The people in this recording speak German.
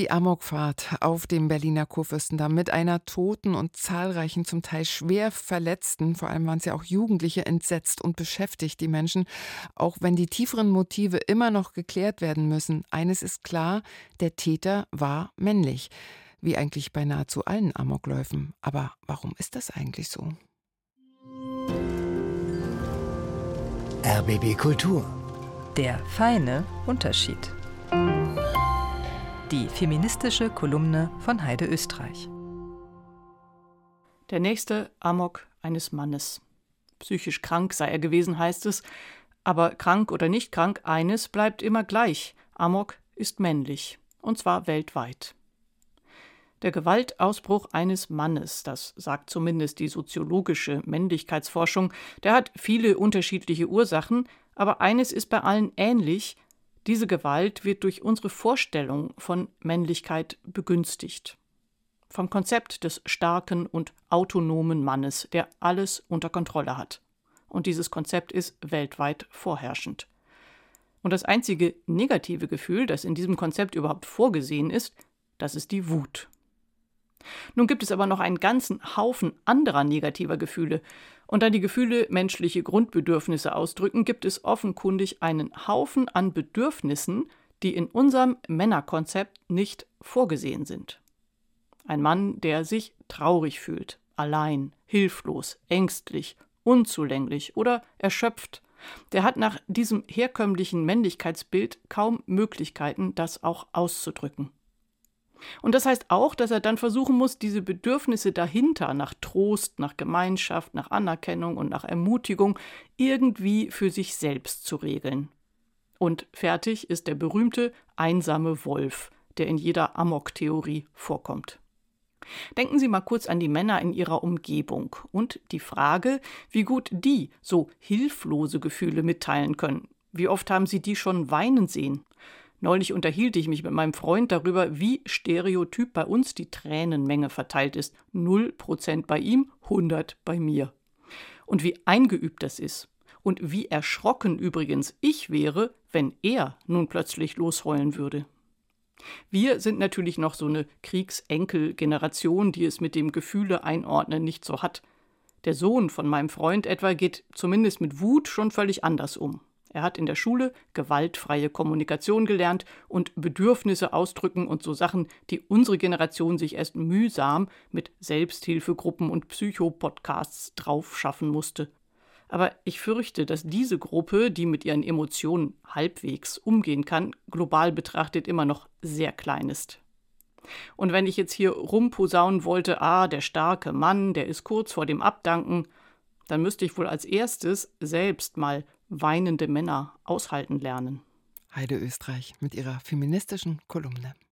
Die Amokfahrt auf dem Berliner Kurfürstendamm mit einer Toten und zahlreichen, zum Teil schwer Verletzten, vor allem waren es ja auch Jugendliche, entsetzt und beschäftigt die Menschen, auch wenn die tieferen Motive immer noch geklärt werden müssen. Eines ist klar, der Täter war männlich, wie eigentlich bei nahezu allen Amokläufen. Aber warum ist das eigentlich so? RBB Kultur. Der feine Unterschied. Die feministische Kolumne von Heide Österreich. Der nächste Amok eines Mannes. Psychisch krank sei er gewesen, heißt es. Aber krank oder nicht krank, eines bleibt immer gleich. Amok ist männlich. Und zwar weltweit. Der Gewaltausbruch eines Mannes, das sagt zumindest die soziologische Männlichkeitsforschung, der hat viele unterschiedliche Ursachen, aber eines ist bei allen ähnlich, diese Gewalt wird durch unsere Vorstellung von Männlichkeit begünstigt. Vom Konzept des starken und autonomen Mannes, der alles unter Kontrolle hat. Und dieses Konzept ist weltweit vorherrschend. Und das einzige negative Gefühl, das in diesem Konzept überhaupt vorgesehen ist, das ist die Wut. Nun gibt es aber noch einen ganzen Haufen anderer negativer Gefühle, und da die Gefühle menschliche Grundbedürfnisse ausdrücken, gibt es offenkundig einen Haufen an Bedürfnissen, die in unserem Männerkonzept nicht vorgesehen sind. Ein Mann, der sich traurig fühlt, allein, hilflos, ängstlich, unzulänglich oder erschöpft, der hat nach diesem herkömmlichen Männlichkeitsbild kaum Möglichkeiten, das auch auszudrücken. Und das heißt auch, dass er dann versuchen muss, diese Bedürfnisse dahinter nach Trost, nach Gemeinschaft, nach Anerkennung und nach Ermutigung irgendwie für sich selbst zu regeln. Und fertig ist der berühmte einsame Wolf, der in jeder Amok-Theorie vorkommt. Denken Sie mal kurz an die Männer in Ihrer Umgebung und die Frage, wie gut die so hilflose Gefühle mitteilen können. Wie oft haben Sie die schon weinen sehen? Neulich unterhielt ich mich mit meinem Freund darüber, wie stereotyp bei uns die Tränenmenge verteilt ist. Null Prozent bei ihm, 100 bei mir. Und wie eingeübt das ist. Und wie erschrocken übrigens ich wäre, wenn er nun plötzlich losheulen würde. Wir sind natürlich noch so eine Kriegsenkel-Generation, die es mit dem Gefühle einordnen nicht so hat. Der Sohn von meinem Freund etwa geht zumindest mit Wut schon völlig anders um. Er hat in der Schule gewaltfreie Kommunikation gelernt und Bedürfnisse ausdrücken und so Sachen, die unsere Generation sich erst mühsam mit Selbsthilfegruppen und Psychopodcasts draufschaffen musste. Aber ich fürchte, dass diese Gruppe, die mit ihren Emotionen halbwegs umgehen kann, global betrachtet immer noch sehr klein ist. Und wenn ich jetzt hier rumposaunen wollte, ah, der starke Mann, der ist kurz vor dem Abdanken, dann müsste ich wohl als erstes selbst mal weinende Männer aushalten lernen. Heide Österreich mit ihrer feministischen Kolumne.